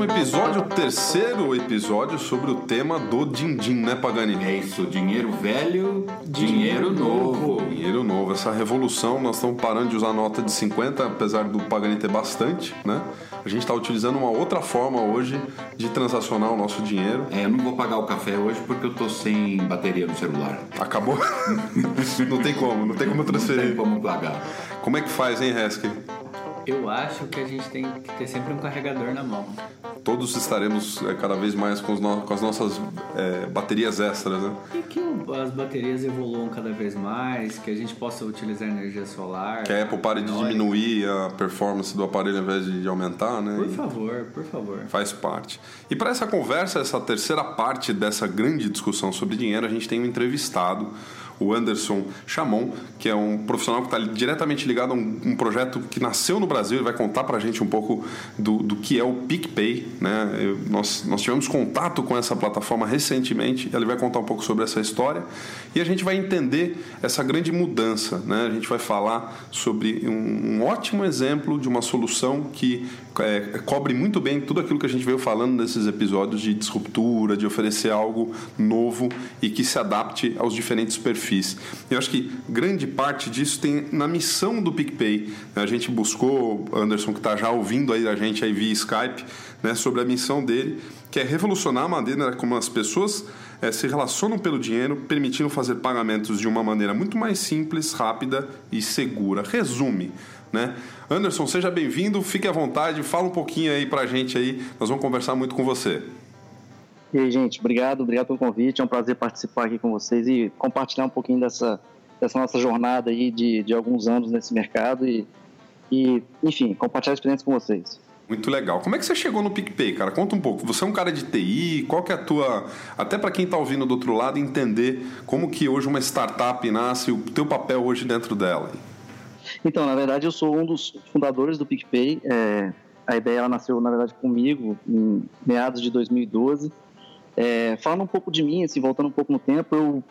um episódio, o terceiro episódio sobre o tema do din-din, né, Pagani? É isso, dinheiro velho, dinheiro novo. Dinheiro novo, essa revolução, nós estamos parando de usar nota de 50, apesar do Pagani ter bastante, né? A gente está utilizando uma outra forma hoje de transacionar o nosso dinheiro. É, eu não vou pagar o café hoje porque eu tô sem bateria no celular. Acabou? não tem como, não tem como transferir. Não tem como pagar. Como é que faz, hein, Hesky? Eu acho que a gente tem que ter sempre um carregador na mão. Todos estaremos é, cada vez mais com, no... com as nossas é, baterias extras, né? E que as baterias evoluam cada vez mais, que a gente possa utilizar energia solar. Que a Apple pare de diminuir a performance do aparelho ao invés de aumentar, né? Por favor, por favor. Faz parte. E para essa conversa, essa terceira parte dessa grande discussão sobre dinheiro, a gente tem um entrevistado o Anderson Chamon, que é um profissional que está diretamente ligado a um, um, projeto que nasceu no Brasil e vai contar para a gente um pouco do, do que é o PicPay. Né? Eu, nós, nós tivemos contato com essa plataforma recentemente, ele vai contar um pouco sobre essa história e a gente vai entender essa grande mudança. Né? A gente vai falar sobre um, um ótimo exemplo de uma solução que é, cobre muito bem tudo aquilo que a gente veio falando nesses episódios de disruptura, de oferecer algo novo e que se adapte aos diferentes perfis Eu acho que grande parte disso tem na missão do PicPay. A gente buscou, Anderson, que está já ouvindo aí a gente aí via Skype, né, sobre a missão dele, que é revolucionar a maneira como as pessoas é, se relacionam pelo dinheiro, permitindo fazer pagamentos de uma maneira muito mais simples, rápida e segura. Resume. Né? Anderson, seja bem-vindo, fique à vontade, fala um pouquinho aí pra gente aí, nós vamos conversar muito com você. E aí, gente, obrigado, obrigado pelo convite. É um prazer participar aqui com vocês e compartilhar um pouquinho dessa, dessa nossa jornada aí de, de alguns anos nesse mercado e, e, enfim, compartilhar a experiência com vocês. Muito legal. Como é que você chegou no PicPay, cara? Conta um pouco. Você é um cara de TI, qual que é a tua... Até para quem está ouvindo do outro lado, entender como que hoje uma startup nasce, o teu papel hoje dentro dela. Então, na verdade, eu sou um dos fundadores do PicPay. É, a ideia ela nasceu, na verdade, comigo em meados de 2012. É, falando um pouco de mim, assim, voltando um pouco no tempo, eu,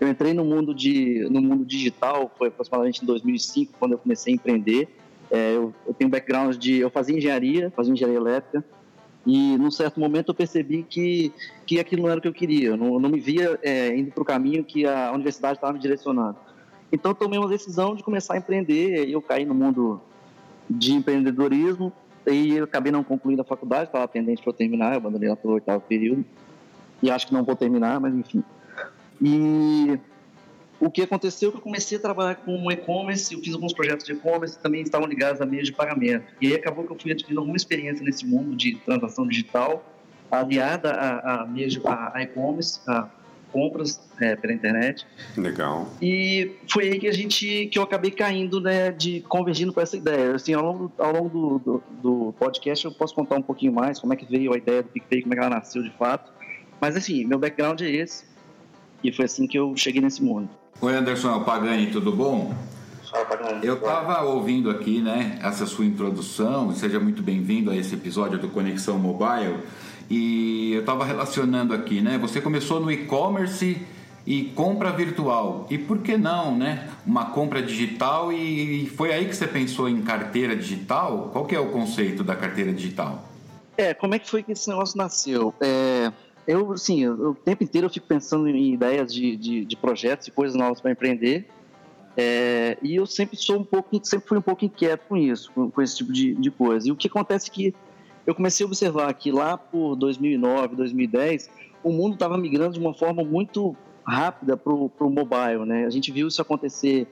eu entrei no mundo, de, no mundo digital, foi aproximadamente em 2005, quando eu comecei a empreender. É, eu, eu, tenho um background de... Eu fazia engenharia, fazia engenharia elétrica, e num certo momento eu percebi que, que aquilo não era o que eu queria, eu não, não me via é, indo para o caminho que a universidade estava me direcionando. Então eu tomei uma decisão de começar a empreender, e eu caí no mundo de empreendedorismo, e eu acabei não concluindo a faculdade, estava pendente para terminar, eu abandonei lá pelo oitavo período e acho que não vou terminar, mas enfim. E o que aconteceu é que eu comecei a trabalhar com e-commerce, eu fiz alguns projetos de e-commerce também estavam ligados a meios de pagamento. E aí acabou que eu fui adquirindo alguma experiência nesse mundo de transação digital, aliada a, a meios de e-commerce, a compras é, pela internet. Legal. E foi aí que a gente, que eu acabei caindo, né, de convergindo para essa ideia. Assim, ao longo, ao longo do, do, do, podcast eu posso contar um pouquinho mais como é que veio a ideia do PicPay, como é que ela nasceu de fato. Mas assim, meu background é esse. E foi assim que eu cheguei nesse mundo. Oi, Anderson Pagani, tudo bom? Fala, Pagani. Eu estava ouvindo aqui, né, essa sua introdução. Seja muito bem-vindo a esse episódio do Conexão Mobile. E eu estava relacionando aqui, né? Você começou no e-commerce e compra virtual. E por que não, né? Uma compra digital e foi aí que você pensou em carteira digital? Qual que é o conceito da carteira digital? É, como é que foi que esse negócio nasceu? É, eu, assim, o tempo inteiro eu fico pensando em ideias de, de, de projetos e coisas novas para empreender. É, e eu sempre sou um pouco, sempre fui um pouco inquieto com isso, com, com esse tipo de, de coisa. E o que acontece é que eu comecei a observar que lá por 2009, 2010, o mundo estava migrando de uma forma muito rápida para o mobile, né? A gente viu isso acontecer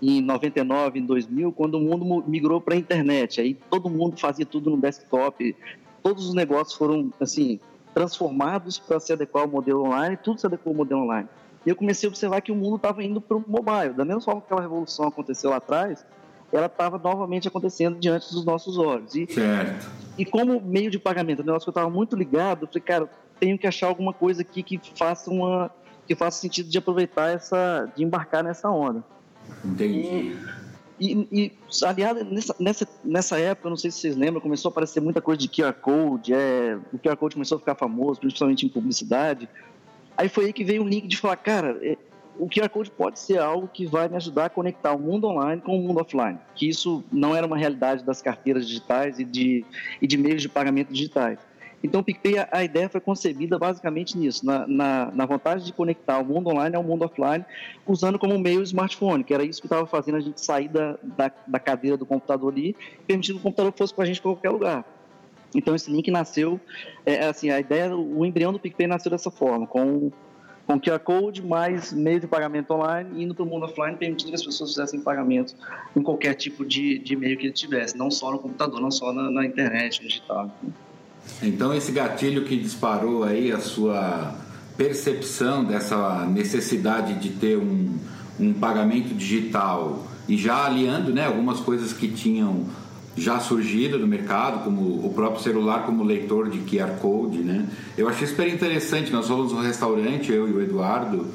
em 99, em 2000, quando o mundo migrou para a internet. Aí todo mundo fazia tudo no desktop, todos os negócios foram assim transformados para se adequar ao modelo online, tudo se adequou ao modelo online. E eu comecei a observar que o mundo estava indo para o mobile. Da mesma forma que aquela revolução aconteceu lá atrás, ela estava novamente acontecendo diante dos nossos olhos. E, certo. E como meio de pagamento, o negócio que eu estava muito ligado, eu falei, cara, tenho que achar alguma coisa aqui que faça uma que faça sentido de aproveitar essa, de embarcar nessa onda. Entendi. E, e, e nessa, nessa, nessa época, não sei se vocês lembram, começou a aparecer muita coisa de QR Code, é, o QR Code começou a ficar famoso, principalmente em publicidade. Aí foi aí que veio o link de falar, cara, é, o QR Code pode ser algo que vai me ajudar a conectar o mundo online com o mundo offline. Que isso não era uma realidade das carteiras digitais e de, e de meios de pagamento digitais. Então, o PicPay, a, ideia foi concebida basicamente nisso, na, na, na, vontade de conectar o mundo online ao mundo offline, usando como meio o smartphone, que era isso que estava fazendo a gente sair da, da, da, cadeira do computador ali, permitindo que o computador fosse com a gente para qualquer lugar. Então, esse link nasceu, é, assim, a ideia, o embrião do PicPay nasceu dessa forma, com com QR Code mais meio de pagamento online, indo para o mundo offline, permitindo que as pessoas fizessem pagamento em qualquer tipo de, de meio que ele tivesse, não só no computador, não só na, na internet, no digital. Então, esse gatilho que disparou aí a sua percepção dessa necessidade de ter um, um pagamento digital e já aliando né, algumas coisas que tinham já surgido no mercado, como o próprio celular como leitor de QR Code, né? Eu achei super interessante. Nós fomos no restaurante, eu e o Eduardo,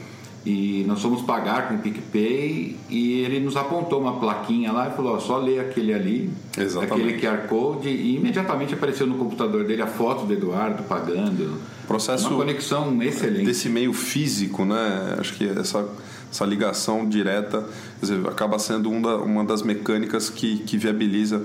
e nós fomos pagar com o PicPay e ele nos apontou uma plaquinha lá e falou: ó, só lê aquele ali, Exatamente. aquele QR Code, e imediatamente apareceu no computador dele a foto do Eduardo pagando. Processo uma conexão excelente. Desse meio físico, né? Acho que essa, essa ligação direta dizer, acaba sendo uma, uma das mecânicas que, que viabiliza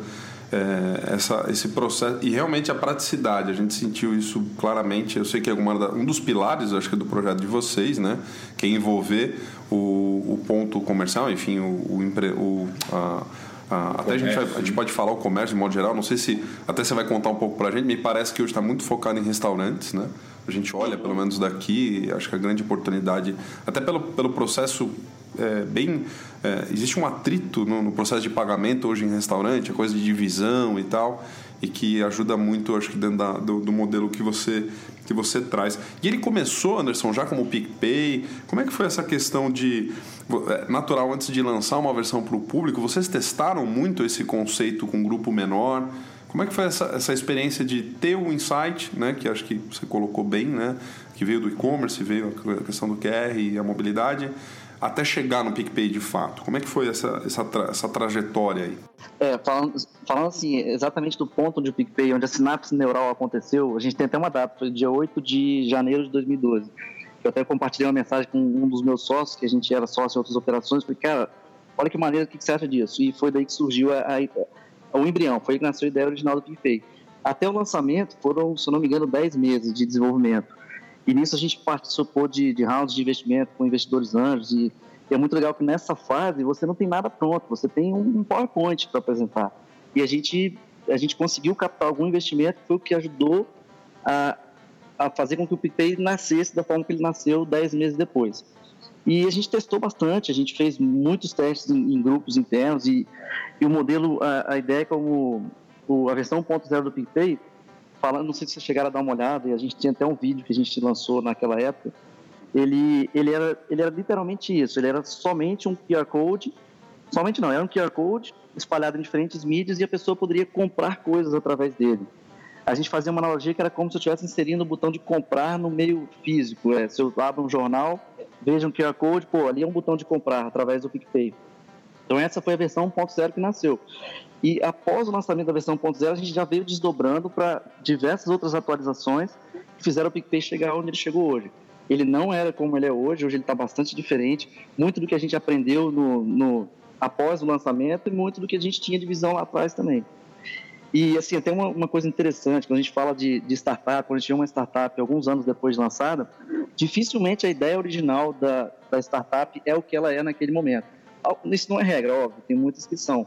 é, essa, esse processo e realmente a praticidade a gente sentiu isso claramente eu sei que é uma, um dos pilares acho que do projeto de vocês né que é envolver o, o ponto comercial enfim o, o, o a, a, até a gente, vai, a gente pode falar o comércio de modo geral não sei se até você vai contar um pouco para a gente me parece que hoje está muito focado em restaurantes né a gente olha pelo menos daqui acho que a grande oportunidade até pelo, pelo processo é, bem. É, existe um atrito no, no, processo de pagamento hoje em restaurante, a coisa de divisão e tal, e que ajuda muito, acho que, dentro da, do, do, modelo que você, que você traz. E ele começou, Anderson, já como PicPay. Como é que foi essa questão de. É, natural, antes de lançar uma versão para o público, vocês testaram muito esse conceito com um grupo menor? Como é que foi essa, essa experiência de ter o um insight, né, que acho que você colocou bem, né, que veio do e-commerce, veio a questão do QR e a mobilidade, até chegar no PicPay de fato? Como é que foi essa, essa, tra essa trajetória aí? É, falando, falando assim, exatamente do ponto onde o PicPay, onde a sinapse neural aconteceu, a gente tem até uma data, foi dia 8 de janeiro de 2012. Eu até compartilhei uma mensagem com um dos meus sócios, que a gente era sócio em outras operações, falei, cara, olha que maneira, o que você acha disso? E foi daí que surgiu a, a, o embrião, foi que nasceu a ideia original do PicPay. Até o lançamento foram, se eu não me engano, 10 meses de desenvolvimento. E nisso a gente participou de, de rounds de investimento com investidores anjos e, e é muito legal que nessa fase você não tem nada pronto, você tem um PowerPoint para apresentar. E a gente, a gente conseguiu captar algum investimento foi o que ajudou a, a fazer com que o PicPay nascesse da forma que ele nasceu dez meses depois. E a gente testou bastante, a gente fez muitos testes em, em grupos internos e, e o modelo, a, a ideia é como a versão 1.0 do PicPay falando, não sei se vocês chegaram a dar uma olhada, e a gente tinha até um vídeo que a gente lançou naquela época. Ele, ele, era, ele era literalmente isso, ele era somente um QR Code, somente não, era um QR Code espalhado em diferentes mídias e a pessoa poderia comprar coisas através dele. A gente fazia uma analogia que era como se eu estivesse inserindo o botão de comprar no meio físico. É, se eu abro um jornal, vejo um QR Code, pô, ali é um botão de comprar através do PicPay. Então essa foi a versão 1.0 que nasceu. E após o lançamento da versão 1.0, a gente já veio desdobrando para diversas outras atualizações que fizeram o PicPay chegar onde ele chegou hoje. Ele não era como ele é hoje, hoje ele está bastante diferente. Muito do que a gente aprendeu no, no, após o lançamento e muito do que a gente tinha de visão lá atrás também. E assim, até uma, uma coisa interessante, quando a gente fala de, de startup, quando a gente tinha uma startup alguns anos depois de lançada, dificilmente a ideia original da, da startup é o que ela é naquele momento. Isso não é regra, óbvio, tem muitas que são.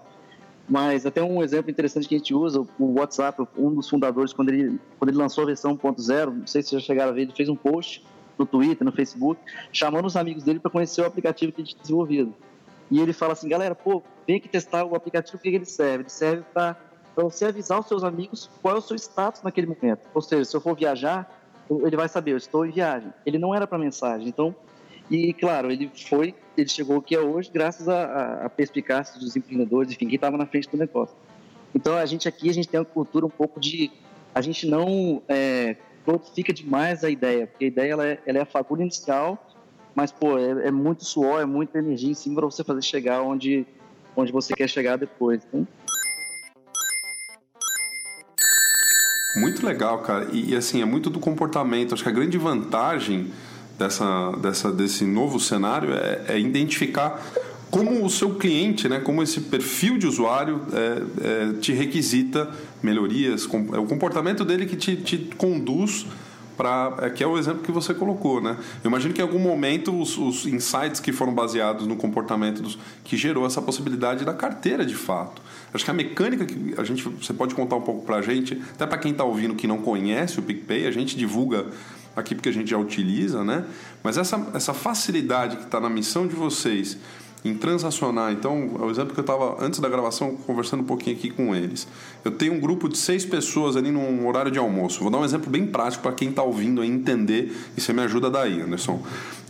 Mas até um exemplo interessante que a gente usa, o WhatsApp, um dos fundadores, quando ele, quando ele lançou a versão 1.0, não sei se já chegaram a ver, ele fez um post no Twitter, no Facebook, chamando os amigos dele para conhecer o aplicativo que a gente desenvolvido. E ele fala assim, galera, pô, vem aqui testar o aplicativo, o que ele serve? Ele serve para você avisar os seus amigos qual é o seu status naquele momento. Ou seja, se eu for viajar, ele vai saber, eu estou em viagem. Ele não era para mensagem. Então, e, claro, ele foi, ele chegou aqui hoje graças à, perspicácia dos empreendedores, enfim, quem estava na frente do negócio. Então, a gente aqui, a gente tem uma cultura um pouco de... A gente não é, glorifica demais a ideia, porque a ideia ela é, ela é a fagulha inicial, mas, pô, é, é, muito suor, é muita energia em cima para você fazer chegar onde, onde você quer chegar depois. Né? Muito legal, cara. E, e, assim, é muito do comportamento. Acho que a grande vantagem dessa, dessa, desse novo cenário é, é identificar como o seu cliente, né, como esse perfil de usuário é, é, te requisita melhorias, é o comportamento dele que te, te conduz para é, que é o exemplo que você colocou, né? Eu imagino que em algum momento os, os insights que foram baseados no comportamento dos, que gerou essa possibilidade da carteira de fato. Acho que a mecânica que a gente você pode contar um pouco para a gente, até para quem está ouvindo que não conhece o PicPay, a gente divulga aqui porque a gente já utiliza, né? Mas essa, essa facilidade que está na missão de vocês em transacionar. Então, o exemplo que eu estava antes da gravação conversando um pouquinho aqui com eles. Eu tenho um grupo de seis pessoas ali num horário de almoço. Vou dar um exemplo bem prático para quem está ouvindo aí entender e você me ajuda daí, Anderson.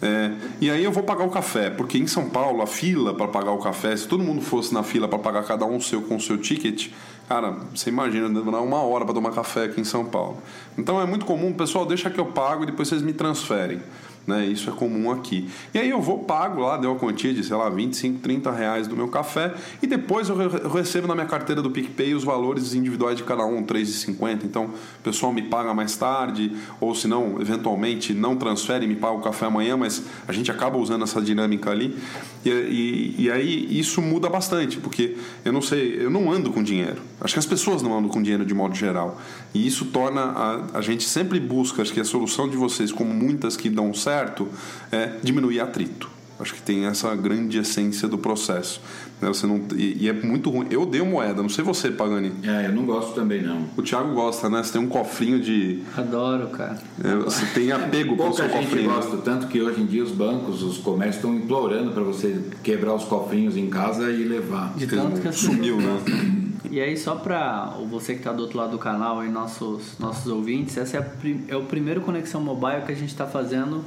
É, e aí eu vou pagar o café, porque em São Paulo a fila para pagar o café, se todo mundo fosse na fila para pagar cada um seu com o seu ticket, cara, você imagina, demorar uma hora para tomar café aqui em São Paulo. Então é muito comum, pessoal, deixa que eu pago e depois vocês me transferem. Né? Isso é comum aqui. E aí eu vou, pago lá, deu a quantia de, sei lá, 25, 30 reais do meu café e depois eu, re eu recebo na minha carteira do PicPay os valores individuais de cada um, 3,50. Então o pessoal me paga mais tarde, ou se não, eventualmente não transfere e me paga o café amanhã, mas a gente acaba usando essa dinâmica ali. E, e, e aí isso muda bastante, porque eu não sei, eu não ando com dinheiro. Acho que as pessoas não andam com dinheiro de modo geral. E isso torna a, a gente sempre busca, acho que a solução de vocês, como muitas que dão certo, é diminuir atrito. Acho que tem essa grande essência do processo. Né? Você não, e, e, é muito ruim. Eu dei moeda, não sei você, Pagani. É, eu não gosto também, não. O Thiago gosta, né? Você tem um cofrinho de. Adoro, cara. É, você tem apego com o seu gente cofrinho. gosta, tanto que hoje em dia os bancos, os comércios estão implorando para você quebrar os cofrinhos em casa e levar. De tanto que Sumiu, né? E aí, só para você que está do outro lado do canal e nossos, nossos ouvintes, essa é, a, é o primeiro Conexão Mobile que a gente está fazendo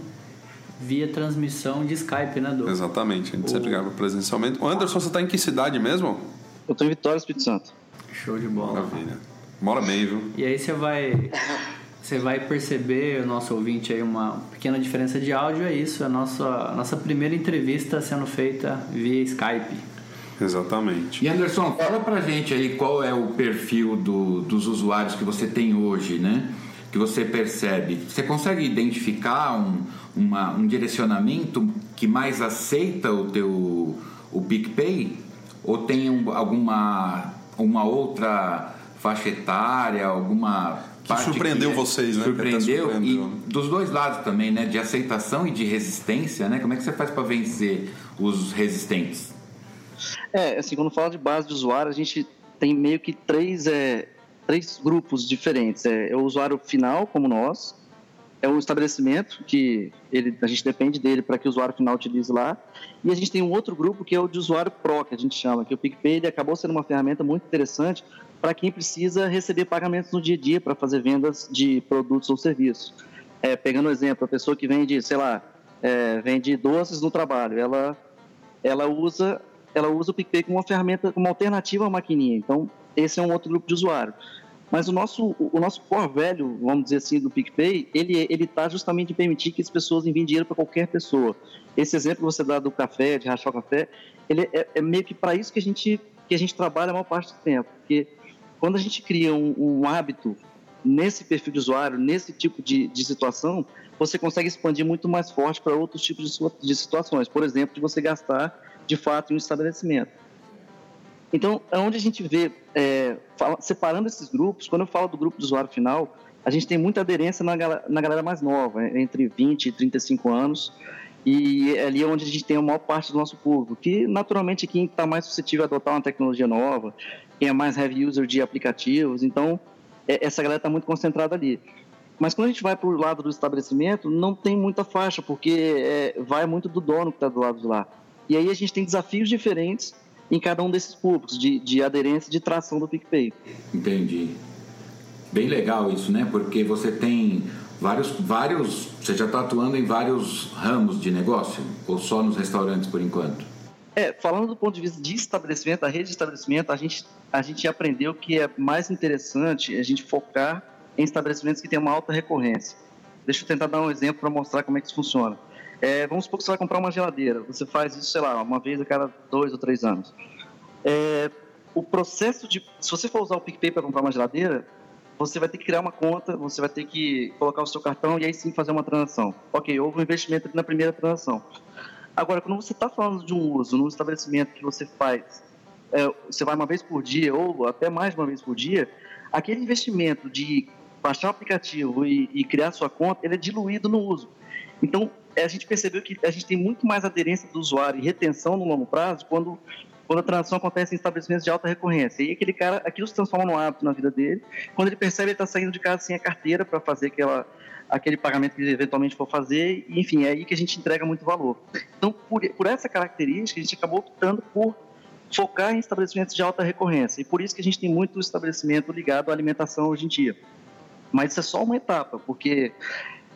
via transmissão de Skype, né, Du? Exatamente, a gente o... sempre grava presencialmente. O Anderson, você está em que cidade mesmo? Eu estou em Vitória, Espírito Santo. Show de bola. Maravilha. Mora bem, viu? E aí você vai... Você vai perceber, o nosso ouvinte aí, uma pequena diferença de áudio, é isso, a nossa, a nossa primeira entrevista sendo feita via Skype. Exatamente. E Anderson, fala pra gente aí qual é o perfil do, dos usuários que você tem hoje, né? Que você percebe. Você consegue identificar um, uma, um direcionamento que mais aceita o teu o PicPay? Ou tem um, alguma uma outra faixa etária, alguma que surpreendeu que, vocês, né? Surpreendeu, surpreendeu, e dos dois lados também, né? De aceitação e de resistência, né? Como é que você faz para vencer os resistentes? É, assim, quando fala de base de usuário, a gente tem meio que três, é, três grupos diferentes. É, é o usuário final, como nós, é um estabelecimento que ele, a gente depende dele para que o usuário final utilize lá. E a gente tem um outro grupo que é o de usuário Pro, que a gente chama, que o PicPay ele acabou sendo uma ferramenta muito interessante para quem precisa receber pagamentos no dia a dia para fazer vendas de produtos ou serviços. É, pegando o um exemplo, a pessoa que vende, sei lá, é, vende doces no trabalho, ela, ela usa ela usa o PicPay como uma ferramenta, como alternativa à maquininha. Então, esse é um outro grupo de usuário. Mas o nosso, o nosso core velho, vamos dizer assim, do PicPay, ele ele está justamente em permitir que as pessoas enviem dinheiro para qualquer pessoa. Esse exemplo que você dá do café, de rachar o café, ele é, é meio que para isso que a gente que a gente trabalha a maior parte do tempo, porque quando a gente cria um, um hábito nesse perfil de usuário, nesse tipo de, de situação, você consegue expandir muito mais forte para outros tipos de, de situações. Por exemplo, de você gastar de fato em um estabelecimento. Então, é onde a gente vê, é, separando esses grupos, quando eu falo do grupo do usuário final, a gente tem muita aderência na, na galera mais nova, é, entre 20 e 35 anos, e é ali onde a gente tem a maior parte do nosso público, que naturalmente quem está mais suscetível a adotar uma tecnologia nova, quem é mais heavy user de aplicativos, então é, essa galera está muito concentrada ali. Mas quando a gente vai para o lado do estabelecimento, não tem muita faixa, porque é, vai muito do dono que está do lado de lá. E aí a gente tem desafios diferentes em cada um desses públicos, de, de aderência e de tração do PicPay. Entendi. Bem legal isso, né? Porque você tem vários, vários você já está atuando em vários ramos de negócio ou só nos restaurantes por enquanto? É, falando do ponto de vista de estabelecimento, a rede de estabelecimento, a gente, a gente aprendeu que é mais interessante a gente focar em estabelecimentos que têm uma alta recorrência. Deixa eu tentar dar um exemplo para mostrar como é que isso funciona. É, vamos supor que você vai comprar uma geladeira. Você faz isso, sei lá, uma vez a cada dois ou três anos. É, o processo de. Se você for usar o PicPay para comprar uma geladeira, você vai ter que criar uma conta, você vai ter que colocar o seu cartão e aí sim fazer uma transação. Ok, houve um investimento na primeira transação. Agora, quando você está falando de um uso num estabelecimento que você faz, é, você vai uma vez por dia ou até mais uma vez por dia, aquele investimento de baixar o aplicativo e, e criar sua conta, ele é diluído no uso. Então, a gente percebeu que a gente tem muito mais aderência do usuário e retenção no longo prazo quando quando a transação acontece em estabelecimentos de alta recorrência. E aquele cara, aquilo se transforma num hábito na vida dele. Quando ele percebe, ele está saindo de casa sem a carteira para fazer aquela, aquele pagamento que ele eventualmente for fazer. E, enfim, é aí que a gente entrega muito valor. Então, por, por essa característica, a gente acabou optando por focar em estabelecimentos de alta recorrência. E por isso que a gente tem muito estabelecimento ligado à alimentação hoje em dia. Mas isso é só uma etapa, porque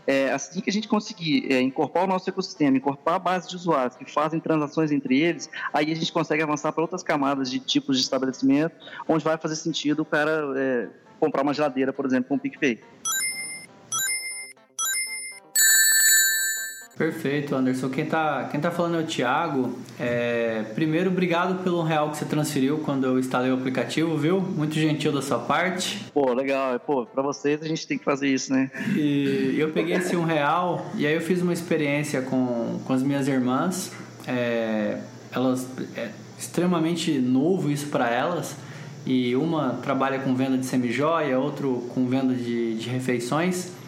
é, assim que a gente conseguir é, incorporar o nosso ecossistema, incorporar a base de usuários que fazem transações entre eles, aí a gente consegue avançar para outras camadas de tipos de estabelecimento, onde vai fazer sentido o cara é, comprar uma geladeira, por exemplo, com o PicPay. Perfeito, Anderson. Quem tá, quem tá falando é o Thiago. É, primeiro, obrigado pelo real que você transferiu quando eu instalei o aplicativo, viu? Muito gentil da sua parte. Pô, legal. Pô, pra vocês a gente tem que fazer isso, né? E eu peguei esse um real e aí eu fiz uma experiência com, com as minhas irmãs. É, elas é extremamente novo isso para elas. E uma trabalha com venda de semijoia, outro com venda de, de refeições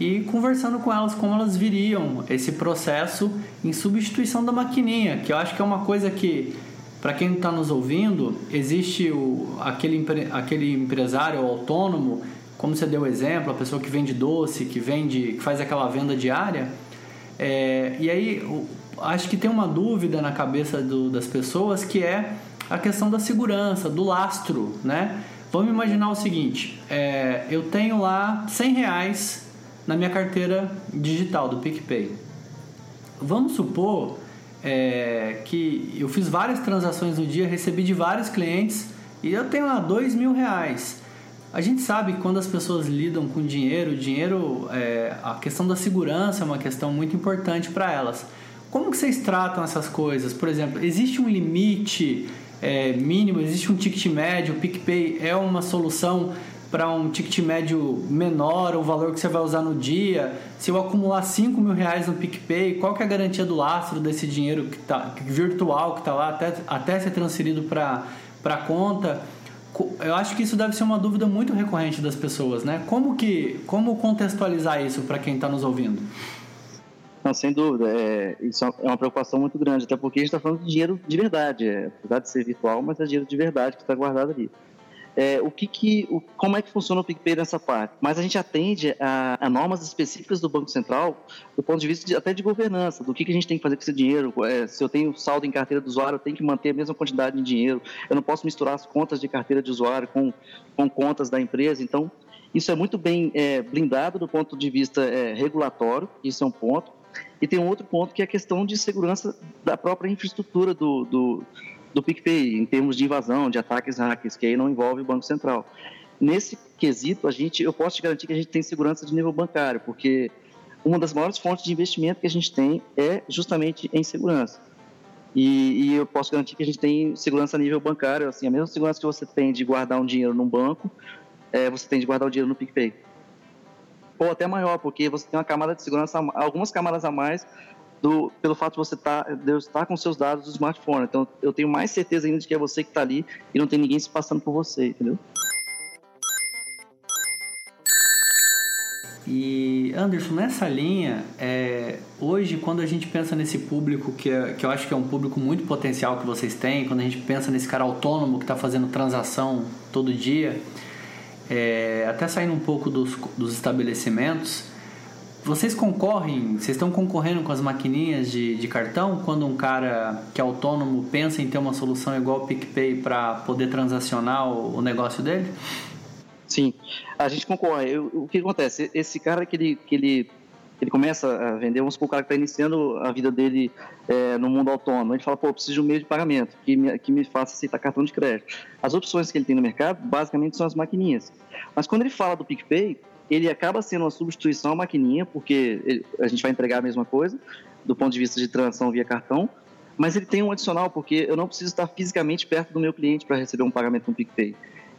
e conversando com elas como elas viriam esse processo em substituição da maquininha, que eu acho que é uma coisa que para quem está nos ouvindo, existe o, aquele, aquele empresário autônomo, como você deu o exemplo, a pessoa que vende doce, que vende, que faz aquela venda diária. É, e aí, acho que tem uma dúvida na cabeça do, das pessoas que é a questão da segurança, do lastro, né? Vamos imaginar o seguinte: é, eu tenho lá 100 reais na minha carteira digital do PicPay. Vamos supor é, que eu fiz várias transações no dia, recebi de vários clientes e eu tenho lá dois mil reais. A gente sabe que quando as pessoas lidam com dinheiro, dinheiro, é, a questão da segurança é uma questão muito importante para elas. Como que vocês tratam essas coisas? Por exemplo, existe um limite é, mínimo, existe um ticket médio, o PicPay é uma solução para um ticket médio menor, o valor que você vai usar no dia, se eu acumular 5 mil reais no PicPay, qual que é a garantia do lastro desse dinheiro que tá, virtual que está lá até, até ser transferido para a conta? Eu acho que isso deve ser uma dúvida muito recorrente das pessoas, né? Como que, como contextualizar isso para quem está nos ouvindo? Não, sem dúvida. É, isso é uma preocupação muito grande, até porque a gente está falando de dinheiro de verdade. É, apesar de ser virtual, mas é dinheiro de verdade que está guardado ali é, o que que, o, como é que funciona o PicPay nessa parte. Mas a gente atende a, a, normas específicas do Banco Central do ponto de vista de, até de governança, do que, que a gente tem que fazer com esse dinheiro. É, se eu tenho saldo em carteira do usuário, eu tenho que manter a mesma quantidade de dinheiro. Eu não posso misturar as contas de carteira de usuário com, com contas da empresa. Então, isso é muito bem é, blindado do ponto de vista é, regulatório, isso é um ponto. E tem um outro ponto que é a questão de segurança da própria infraestrutura do, do do PicPay, em termos de invasão, de ataques hackers, que aí não envolve o Banco Central. Nesse quesito, a gente, eu posso te garantir que a gente tem segurança de nível bancário, porque uma das maiores fontes de investimento que a gente tem é justamente em segurança. E, e, eu posso garantir que a gente tem segurança a nível bancário, assim, a mesma segurança que você tem de guardar um dinheiro num banco, é, você tem de guardar o dinheiro no PicPay. Ou até maior, porque você tem uma camada de segurança, algumas camadas a mais do, pelo fato de você tá, de estar com seus dados do smartphone. Então, eu tenho mais certeza ainda de que é você que está ali e não tem ninguém se passando por você, entendeu? E Anderson, nessa linha, é, hoje quando a gente pensa nesse público que, é, que eu acho que é um público muito potencial que vocês têm, quando a gente pensa nesse cara autônomo que está fazendo transação todo dia, é, até saindo um pouco dos, dos estabelecimentos, vocês concorrem, vocês estão concorrendo com as maquininhas de, de cartão quando um cara que é autônomo pensa em ter uma solução igual o PicPay para poder transacionar o, o, negócio dele? Sim, a gente concorre. O, o que acontece? Esse cara que ele, que ele, ele começa a vender, vamos supor, o cara que está iniciando a vida dele é, no mundo autônomo, ele fala, pô, preciso de um meio de pagamento que me, que me faça aceitar cartão de crédito. As opções que ele tem no mercado, basicamente, são as maquininhas. Mas quando ele fala do PicPay, ele acaba sendo uma substituição à maquininha, porque ele, a gente vai entregar a mesma coisa, do ponto de vista de transação via cartão, mas ele tem um adicional, porque eu não preciso estar fisicamente perto do meu cliente para receber um pagamento no PicPay.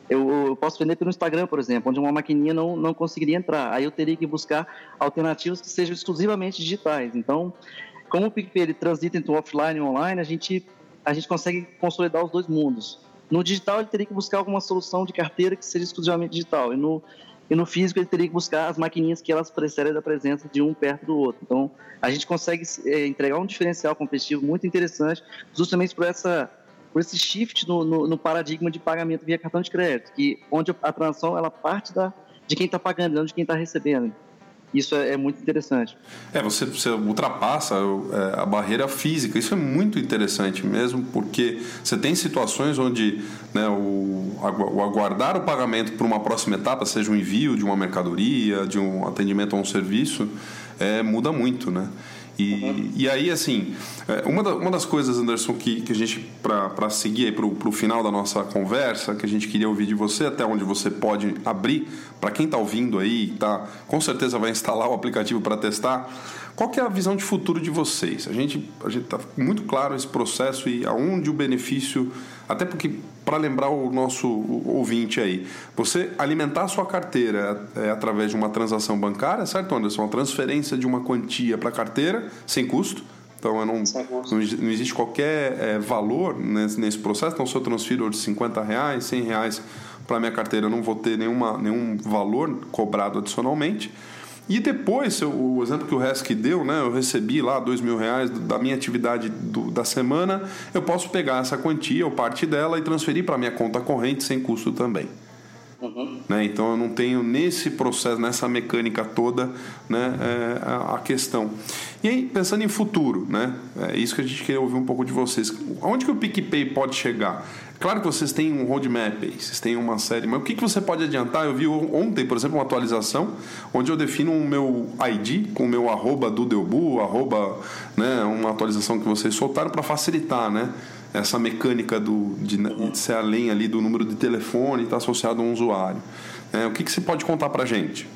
Eu, eu, posso vender pelo Instagram, por exemplo, onde uma maquininha não, não conseguiria entrar. Aí eu teria que buscar alternativas que sejam exclusivamente digitais. Então, como o PicPay ele transita entre o offline e o online, a gente, a gente consegue consolidar os dois mundos. No digital, ele teria que buscar alguma solução de carteira que seja exclusivamente digital. E no, e no físico, ele teria que buscar as maquininhas que elas precisam da presença de um perto do outro. Então, a gente consegue é, entregar um diferencial competitivo muito interessante, justamente por essa por esse shift no, no, no, paradigma de pagamento via cartão de crédito, que onde a transação ela parte da, de quem está pagando, não de quem está recebendo. Isso é, é, muito interessante. É, você, você ultrapassa é, a barreira física. Isso é muito interessante mesmo, porque você tem situações onde né, o, o aguardar o pagamento para uma próxima etapa, seja um envio de uma mercadoria, de um atendimento a um serviço, é, muda muito, né? E, uhum. e aí, assim, é, uma, da, uma das coisas, Anderson, que, que a gente, para seguir para o final da nossa conversa, que a gente queria ouvir de você, até onde você pode abrir, para quem está ouvindo aí, tá, com certeza vai instalar o aplicativo para testar, qual que é a visão de futuro de vocês? A gente a está muito claro esse processo e aonde o benefício, até porque para lembrar o nosso ouvinte aí, você alimentar a sua carteira é, através de uma transação bancária, certo, Anderson? Uma transferência de uma quantia para a carteira sem custo. Então, não, não, não existe qualquer é, valor nesse, nesse, processo. Então, se eu transfiro de 50 reais, 100 reais para a minha carteira, eu não vou ter nenhuma, nenhum valor cobrado adicionalmente. E depois, o exemplo que o Resk deu, né, eu recebi lá dois mil reais da minha atividade do, da semana, eu posso pegar essa quantia ou parte dela e transferir para minha conta corrente sem custo também. Uhum. Né? Então eu não tenho nesse processo, nessa mecânica toda, né, é, a, a, questão. E aí, pensando em futuro, né, é isso que a gente queria ouvir um pouco de vocês. Onde que o PicPay pode chegar? Claro que vocês têm um roadmap aí, vocês têm uma série, mas o que, que você pode adiantar? Eu vi ontem, por exemplo, uma atualização onde eu defino o meu ID com o meu arroba do Delbu, arroba, né, uma atualização que vocês soltaram para facilitar, né? essa mecânica do, de, de, ser além ali do número de telefone e estar tá associado a um usuário. É, o que, que você pode contar para a gente?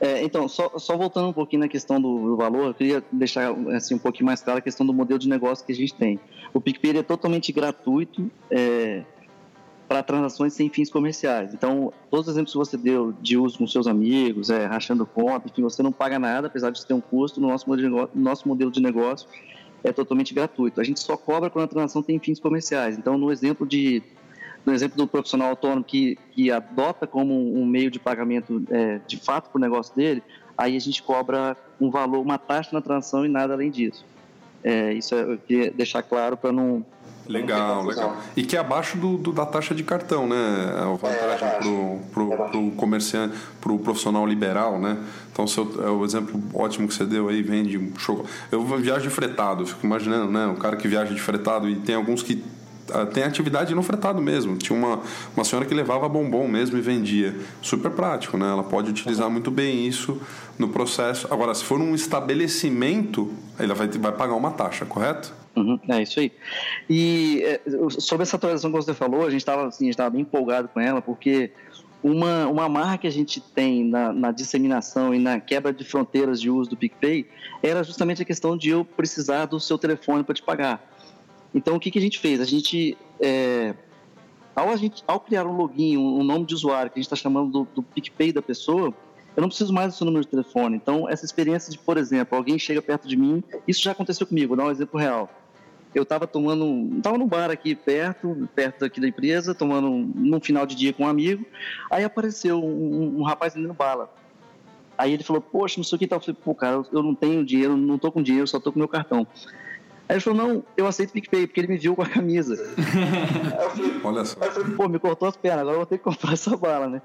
É, então, só, só, voltando um pouquinho na questão do, do, valor, eu queria deixar assim, um pouquinho mais claro a questão do modelo de negócio que a gente tem. O PicPay é totalmente gratuito é, para transações sem fins comerciais. Então, todos os exemplos que você deu de uso com seus amigos, é, rachando conta, enfim, você não paga nada, apesar de ter um custo no nosso modelo de negócio, nosso modelo de negócio é totalmente gratuito. A gente só cobra quando a transação tem fins comerciais. Então, no exemplo de no exemplo do profissional autônomo que, que adota como um meio de pagamento é, de fato para o negócio dele, aí a gente cobra um valor, uma taxa na transação e nada além disso. É, isso eu queria deixar claro para não Legal, legal. E que é abaixo do, do, da taxa de cartão, né? É o vantagem é, pro, pro comerciante, pro profissional liberal, né? Então, seu, é o exemplo ótimo que você deu aí, vende um chocolate. Eu viajo de fretado, fico imaginando, né? O cara que viaja de fretado e tem alguns que tem atividade no fretado mesmo. Tinha uma, uma senhora que levava bombom mesmo e vendia. Super prático, né? Ela pode utilizar muito bem isso no processo. Agora, se for um estabelecimento, ela vai, vai pagar uma taxa, correto? Uhum, é isso aí. E é, sobre essa atualização que você falou, a gente estava assim, bem empolgado com ela, porque uma, uma marca que a gente tem na, na, disseminação e na quebra de fronteiras de uso do PicPay era justamente a questão de eu precisar do seu telefone para te pagar. Então, o que, que a gente fez? A gente, é, ao, a gente, ao criar um login, um, nome de usuário que a gente está chamando do, do PicPay da pessoa, eu não preciso mais do seu número de telefone. Então, essa experiência de, por exemplo, alguém chega perto de mim, isso já aconteceu comigo, vou dar um exemplo real eu estava tomando, estava no bar aqui perto, perto aqui da empresa, tomando num final de dia com um amigo. Aí apareceu um, um rapaz vendendo bala. Aí ele falou, poxa, não sei o que tal. Eu falei, pô, cara, eu não tenho dinheiro, não tô com dinheiro, só tô com meu cartão. Aí ele falou, não, eu aceito PicPay, porque ele me viu com a camisa. aí eu falei, Olha só. Aí eu falei, pô, me cortou as pernas, agora eu vou ter que comprar essa bala, né?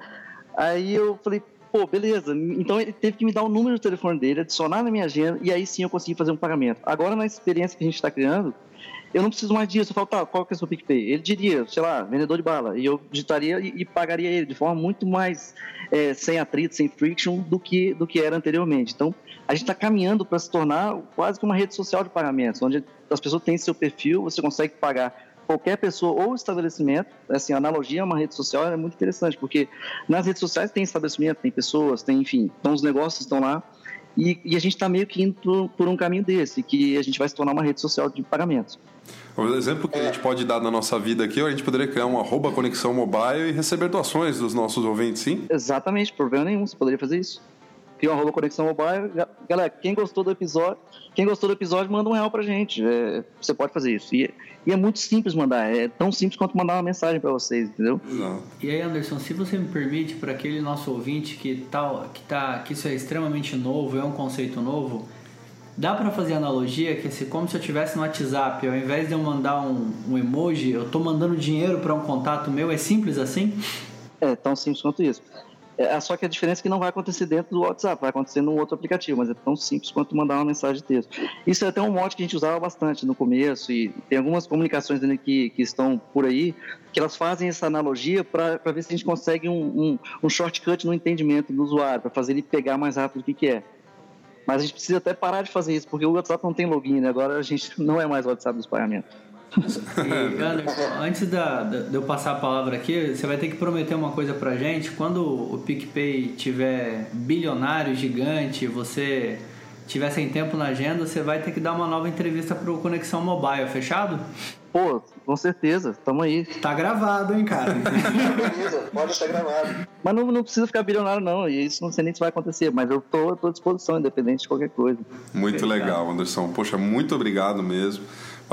Aí eu falei, pô, beleza. Então ele teve que me dar o número do telefone dele, adicionar na minha agenda, e aí sim eu consegui fazer um pagamento. Agora, na experiência que a gente está criando, eu não preciso mais disso. Eu falo, tá, qual que é o seu PicPay? Ele diria, sei lá, vendedor de bala. E eu digitaria e, e pagaria ele de forma muito mais é, sem atrito, sem friction do que, do que era anteriormente. Então, a gente está caminhando para se tornar quase que uma rede social de pagamentos, onde as pessoas têm seu perfil, você consegue pagar qualquer pessoa ou estabelecimento. Assim, a analogia a uma rede social é muito interessante, porque nas redes sociais tem estabelecimento, tem pessoas, tem, enfim, então os negócios estão lá. E, e a gente está meio que indo por, por um caminho desse, que a gente vai se tornar uma rede social de pagamentos. O exemplo que a gente pode dar na nossa vida aqui, a gente poderia criar um arroba conexão mobile e receber doações dos nossos ouvintes, sim? Exatamente, problema nenhum, você poderia fazer isso. Tem uma arroba Conexão Mobile. Galera, quem gostou do episódio, quem gostou do episódio, manda um real pra gente. É, você pode fazer isso. E, e, é muito simples mandar. É tão simples quanto mandar uma mensagem para vocês, entendeu? Exato. E aí, Anderson, se você me permite, para aquele nosso ouvinte que, tá, que, tá, que isso é extremamente novo, é um conceito novo, dá para fazer analogia que se como se eu tivesse no WhatsApp, ao invés de eu mandar um, um emoji, eu tô mandando dinheiro para um contato meu, é simples assim? É, tão simples quanto isso. É, só que a diferença é que não vai acontecer dentro do WhatsApp, vai acontecer num outro aplicativo, mas é tão simples quanto mandar uma mensagem de texto. Isso é até um mote que a gente usava bastante no começo, e tem algumas comunicações ainda que, que estão por aí, que elas fazem essa analogia para ver se a gente consegue um, um, um shortcut no entendimento do usuário, para fazer ele pegar mais rápido o que, que é. Mas a gente precisa até parar de fazer isso, porque o WhatsApp não tem login, né? agora a gente não é mais o WhatsApp dos pagamentos. E, Anderson, antes da, da, de eu passar a palavra aqui, você vai ter que prometer uma coisa pra gente. Quando o PicPay tiver bilionário, gigante, você tiver sem tempo na agenda, você vai ter que dar uma nova entrevista pro Conexão Mobile, fechado? Pô, com certeza, tamo aí. Tá gravado, hein, cara? Beleza, pode estar gravado. Mas não, não precisa ficar bilionário, não. E isso não sei nem se vai acontecer, mas eu tô, tô à disposição, independente de qualquer coisa. Muito Fechado. legal, Anderson. Poxa, muito obrigado mesmo.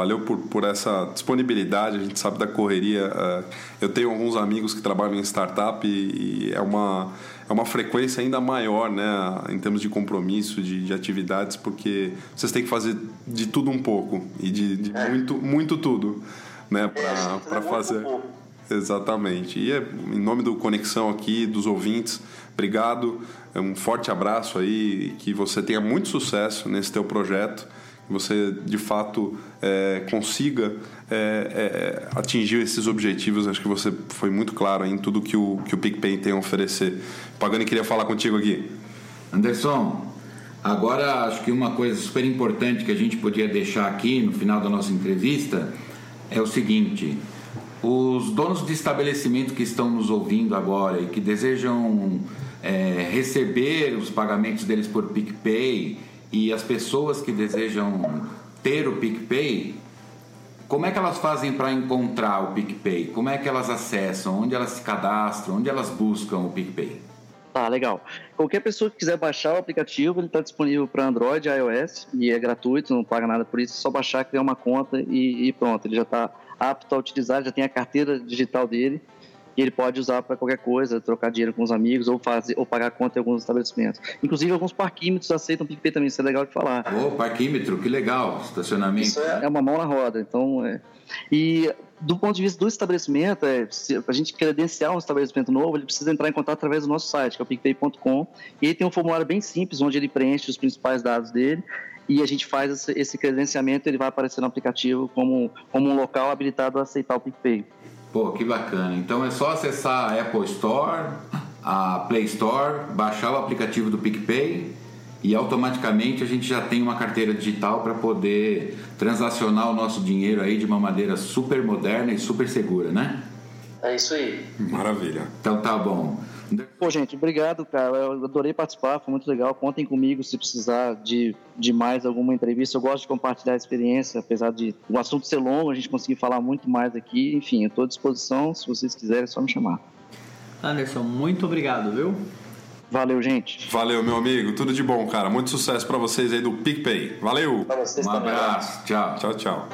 Valeu por, por essa disponibilidade, a gente sabe da correria. Uh, eu tenho alguns amigos que trabalham em startup e, e, é, uma, é uma frequência ainda maior né, em termos de compromisso, de, de atividades, porque vocês têm que fazer de tudo um pouco e de, de é. muito, muito tudo né, para é, fazer. Exatamente. E é, em nome do Conexão aqui, dos ouvintes, obrigado. Um forte abraço aí, que você tenha muito sucesso nesse teu projeto você de fato é, consiga é, é, atingir esses objetivos. Acho que você foi muito claro em tudo que o, que o PicPay tem a oferecer. Pagani queria falar contigo aqui. Anderson, agora acho que uma coisa super importante que a gente podia deixar aqui no final da nossa entrevista é o seguinte. Os donos de estabelecimento que estão nos ouvindo agora e que desejam é, receber os pagamentos deles por PicPay e as pessoas que desejam ter o PicPay, como é que elas fazem para encontrar o PicPay? Como é que elas acessam? Onde elas se cadastram? Onde elas buscam o PicPay? Tá, legal. Qualquer pessoa que quiser baixar o aplicativo, ele está disponível para Android iOS e é gratuito, não paga nada por isso, é só baixar, criar uma conta e, e pronto, ele já está apto a utilizar, já tem a carteira digital dele e ele pode usar para qualquer coisa, trocar dinheiro com os amigos ou fazer ou pagar conta em alguns estabelecimentos. Inclusive alguns parquímetros aceitam PicPay também, isso é legal de falar. Ô, parquímetro, que legal, estacionamento. Isso é, é uma mão na roda, então é. E do ponto de vista do estabelecimento, é, se a gente credenciar um estabelecimento novo, ele precisa entrar em contato através do nosso site, que é o picpay.com, e aí tem um formulário bem simples, onde ele preenche os principais dados dele, e a gente faz esse credenciamento, ele vai aparecer no aplicativo como, como um local habilitado a aceitar o PicPay. Pô, que bacana. Então é só acessar a Apple Store, a Play Store, baixar o aplicativo do PicPay e automaticamente a gente já tem uma carteira digital para poder transacionar o nosso dinheiro aí de uma maneira super moderna e super segura, né? É isso aí. Maravilha. Então tá bom. Pô, gente, obrigado, cara. Eu adorei participar, foi muito legal. Contem comigo se precisar de, de mais alguma entrevista. Eu gosto de compartilhar a experiência, apesar de o assunto ser longo, a gente conseguir falar muito mais aqui. Enfim, eu estou à disposição. Se vocês quiserem, é só me chamar. Anderson, muito obrigado, viu? Valeu, gente. Valeu, meu amigo. Tudo de bom, cara. Muito sucesso para vocês aí do PicPay. Valeu. um também. abraço. Tchau. Tchau, tchau.